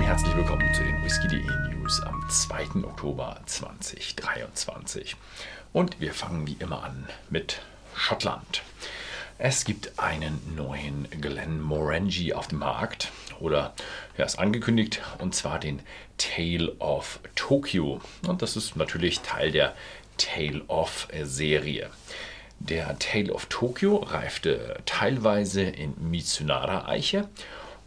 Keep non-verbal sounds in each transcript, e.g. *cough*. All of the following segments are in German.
und herzlich willkommen zu den Whisky.de News am 2. Oktober 2023. Und wir fangen wie immer an mit Schottland. Es gibt einen neuen Glenmorangie auf dem Markt oder er ist angekündigt und zwar den Tale of Tokyo. Und das ist natürlich Teil der Tale of Serie. Der Tale of Tokyo reifte teilweise in Mitsunara Eiche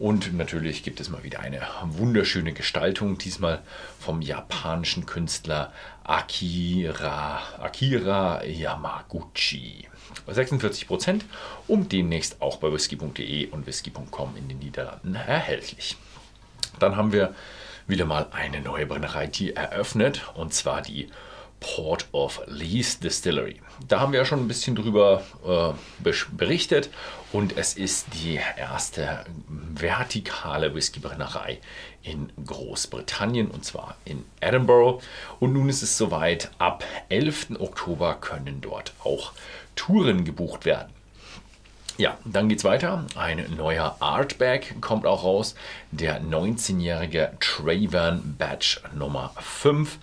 und natürlich gibt es mal wieder eine wunderschöne Gestaltung, diesmal vom japanischen Künstler Akira, Akira Yamaguchi. 46 Prozent und demnächst auch bei whisky.de und whisky.com in den Niederlanden erhältlich. Dann haben wir wieder mal eine neue Brennerei, die eröffnet und zwar die Port of Lee's Distillery. Da haben wir ja schon ein bisschen drüber äh, berichtet und es ist die erste vertikale Whiskybrennerei in Großbritannien und zwar in Edinburgh. Und nun ist es soweit, ab 11. Oktober können dort auch Touren gebucht werden. Ja, dann geht's weiter. Ein neuer Artback kommt auch raus. Der 19-jährige Travan Batch Nummer 5.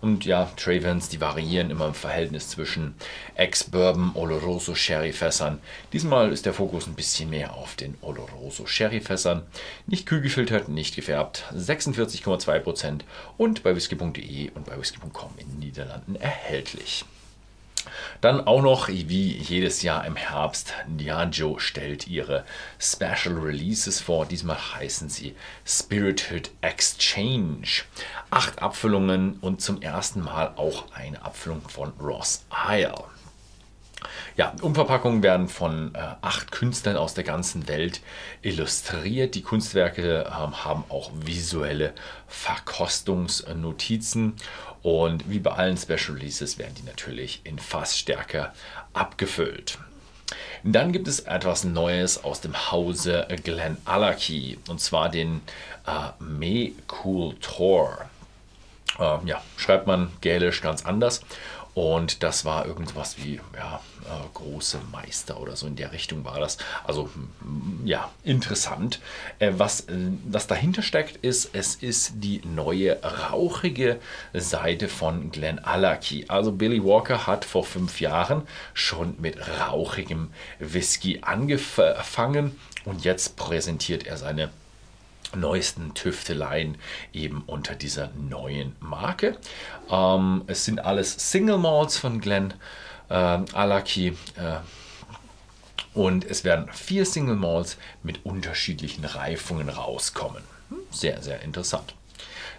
Und ja, Travans, die variieren immer im Verhältnis zwischen Ex-Bourbon, Oloroso, Sherry-Fässern. Diesmal ist der Fokus ein bisschen mehr auf den Oloroso Sherry-Fässern. Nicht kühl gefiltert, nicht gefärbt. 46,2% und bei whisky.de und bei whisky.com in den Niederlanden erhältlich. Dann auch noch, wie jedes Jahr im Herbst, Diageo stellt ihre Special Releases vor. Diesmal heißen sie Spirited Exchange. Acht Abfüllungen und zum ersten Mal auch eine Abfüllung von Ross Isle. Ja, Umverpackungen werden von äh, acht Künstlern aus der ganzen Welt illustriert. Die Kunstwerke äh, haben auch visuelle Verkostungsnotizen und wie bei allen Special Releases werden die natürlich in Fassstärke abgefüllt. Dann gibt es etwas Neues aus dem Hause Glen Allerkey und zwar den äh, Me Cool. Äh, ja, schreibt man gälisch ganz anders und das war irgendwas wie ja, äh, große Meister oder so in der Richtung war das. Also ja, interessant. Äh, was, äh, was dahinter steckt, ist, es ist die neue rauchige Seite von Glen Allerkey. Also Billy Walker hat vor fünf Jahren schon mit rauchigem Whisky angefangen und jetzt präsentiert er seine neuesten Tüfteleien eben unter dieser neuen Marke. Ähm, es sind alles Single Malls von Glen äh, Alaki. Äh, und es werden vier Single Malls mit unterschiedlichen Reifungen rauskommen. Hm, sehr, sehr interessant.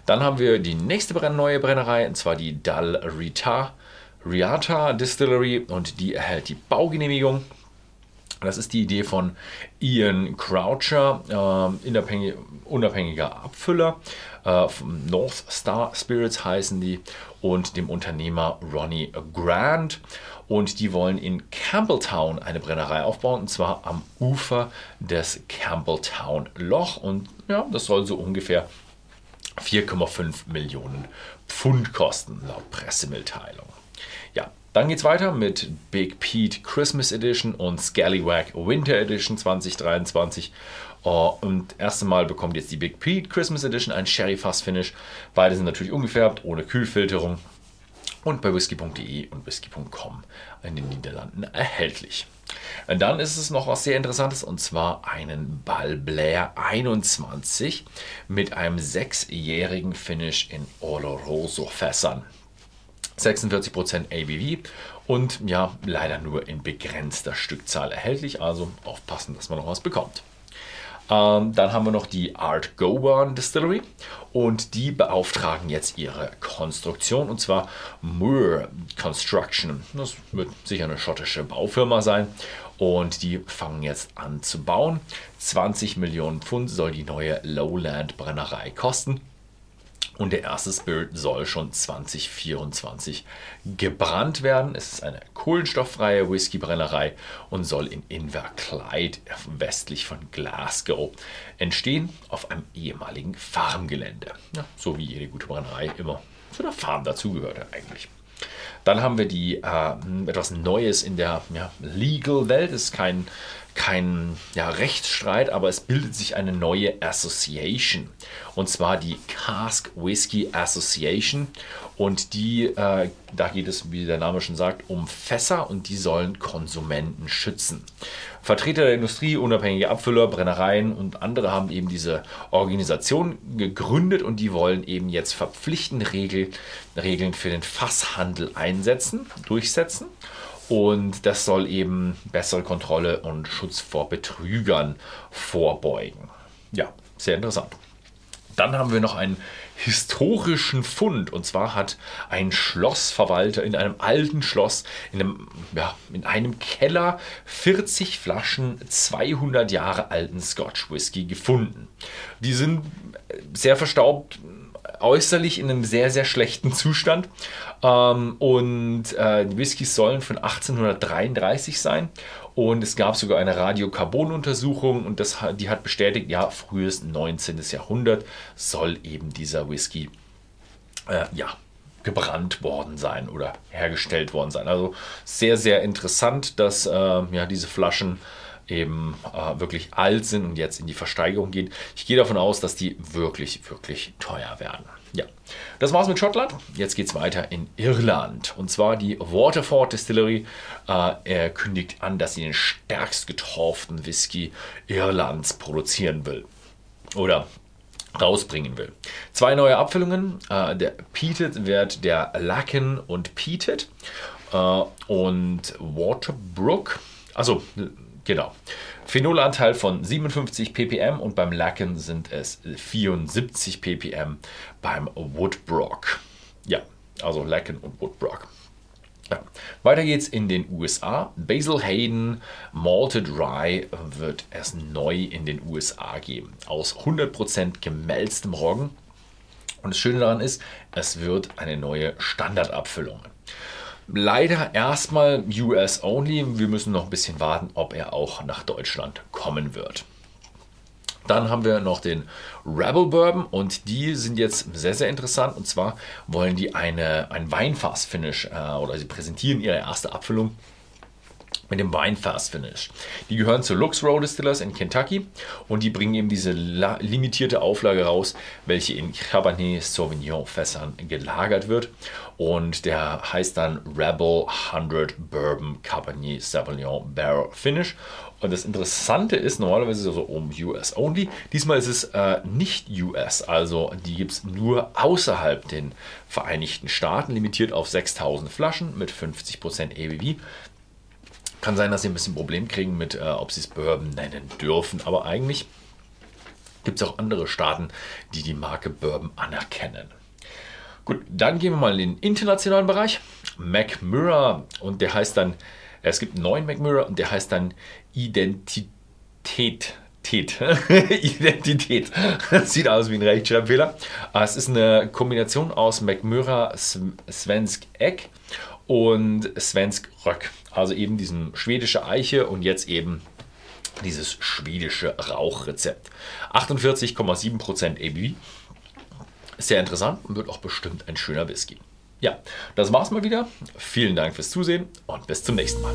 Dann haben wir die nächste neue Brennerei, und zwar die Dal Rita, Riata Distillery und die erhält die Baugenehmigung. Das ist die Idee von Ian Croucher, äh, unabhängiger Abfüller. Äh, North Star Spirits heißen die und dem Unternehmer Ronnie Grant. Und die wollen in Campbelltown eine Brennerei aufbauen, und zwar am Ufer des Campbelltown Loch. Und ja, das soll so ungefähr 4,5 Millionen Pfund kosten, laut Pressemitteilung. Ja, dann geht's weiter mit Big Pete Christmas Edition und Scallywag Winter Edition 2023. Uh, und erste Mal bekommt jetzt die Big Pete Christmas Edition ein Sherry Fass Finish. Beide sind natürlich ungefärbt, ohne Kühlfilterung und bei whisky.de und whisky.com in den Niederlanden erhältlich. Und dann ist es noch was sehr Interessantes und zwar einen Balblair 21 mit einem sechsjährigen Finish in Oloroso Fässern. 46% ABV und ja, leider nur in begrenzter Stückzahl erhältlich, also aufpassen, dass man noch was bekommt. Ähm, dann haben wir noch die Art Goban Distillery und die beauftragen jetzt ihre Konstruktion und zwar Moore Construction. Das wird sicher eine schottische Baufirma sein und die fangen jetzt an zu bauen. 20 Millionen Pfund soll die neue Lowland Brennerei kosten. Und der erste Spirit soll schon 2024 gebrannt werden. Es ist eine kohlenstofffreie Whiskybrennerei und soll in Inverclyde westlich von Glasgow entstehen, auf einem ehemaligen Farmgelände. Ja, so wie jede gute Brennerei immer zu der Farm dazugehörte eigentlich. Dann haben wir die, äh, etwas Neues in der ja, Legal Welt. Es ist kein kein ja, Rechtsstreit, aber es bildet sich eine neue Association. Und zwar die Cask Whisky Association. Und die, äh, da geht es, wie der Name schon sagt, um Fässer und die sollen Konsumenten schützen. Vertreter der Industrie, unabhängige Abfüller, Brennereien und andere haben eben diese Organisation gegründet und die wollen eben jetzt verpflichtende Regel, Regeln für den Fasshandel einsetzen, durchsetzen. Und das soll eben bessere Kontrolle und Schutz vor Betrügern vorbeugen. Ja, sehr interessant. Dann haben wir noch einen historischen Fund. Und zwar hat ein Schlossverwalter in einem alten Schloss, in einem, ja, in einem Keller, 40 Flaschen 200 Jahre alten Scotch Whisky gefunden. Die sind sehr verstaubt, äußerlich in einem sehr, sehr schlechten Zustand. Ähm, und äh, die Whiskys sollen von 1833 sein. Und es gab sogar eine Radiokarbon-Untersuchung und das, die hat bestätigt, ja, frühes 19. Jahrhundert soll eben dieser Whisky äh, ja, gebrannt worden sein oder hergestellt worden sein. Also sehr, sehr interessant, dass äh, ja, diese Flaschen eben äh, wirklich alt sind und jetzt in die Versteigerung gehen. Ich gehe davon aus, dass die wirklich, wirklich teuer werden. Ja, das war's mit Schottland. Jetzt geht's weiter in Irland. Und zwar die Waterford Distillery äh, kündigt an, dass sie den stärkst getorften Whisky Irlands produzieren will. Oder rausbringen will. Zwei neue Abfüllungen. Äh, der Peated wird der Lacken und Peated. Äh, und Waterbrook. Also Genau. Phenolanteil von 57 ppm und beim Lacken sind es 74 ppm beim Woodbrock. Ja, also Lacken und Woodbrock. Ja. Weiter geht's in den USA. Basil Hayden Malted Rye wird es neu in den USA geben. Aus 100% gemälztem Roggen. Und das Schöne daran ist, es wird eine neue Standardabfüllung. Leider erstmal US only. Wir müssen noch ein bisschen warten, ob er auch nach Deutschland kommen wird. Dann haben wir noch den Rebel Bourbon und die sind jetzt sehr, sehr interessant. Und zwar wollen die eine, ein Weinfass-Finish äh, oder sie präsentieren ihre erste Abfüllung mit dem Weinfass Finish. Die gehören zu Lux Row Distillers in Kentucky und die bringen eben diese limitierte Auflage raus, welche in Cabernet Sauvignon Fässern gelagert wird und der heißt dann Rebel 100 Bourbon Cabernet Sauvignon Barrel Finish und das Interessante ist, normalerweise ist es so um US only. Diesmal ist es äh, nicht US, also die gibt es nur außerhalb den Vereinigten Staaten, limitiert auf 6000 Flaschen mit 50% ABV. Kann sein, dass sie ein bisschen Problem kriegen mit, äh, ob sie es Bourbon nennen dürfen. Aber eigentlich gibt es auch andere Staaten, die die Marke Bourbon anerkennen. Gut, dann gehen wir mal in den internationalen Bereich. McMurra und der heißt dann, es gibt einen neuen McMurra und der heißt dann Identität. *laughs* Identität. Sieht aus wie ein Rechtschreibfehler. Es ist eine Kombination aus McMurra Svensk Egg und Svensk Röck. Also eben diesen schwedische Eiche und jetzt eben dieses schwedische Rauchrezept. 48,7% ABV. Sehr interessant und wird auch bestimmt ein schöner Whisky. Ja, das war's mal wieder. Vielen Dank fürs Zusehen und bis zum nächsten Mal.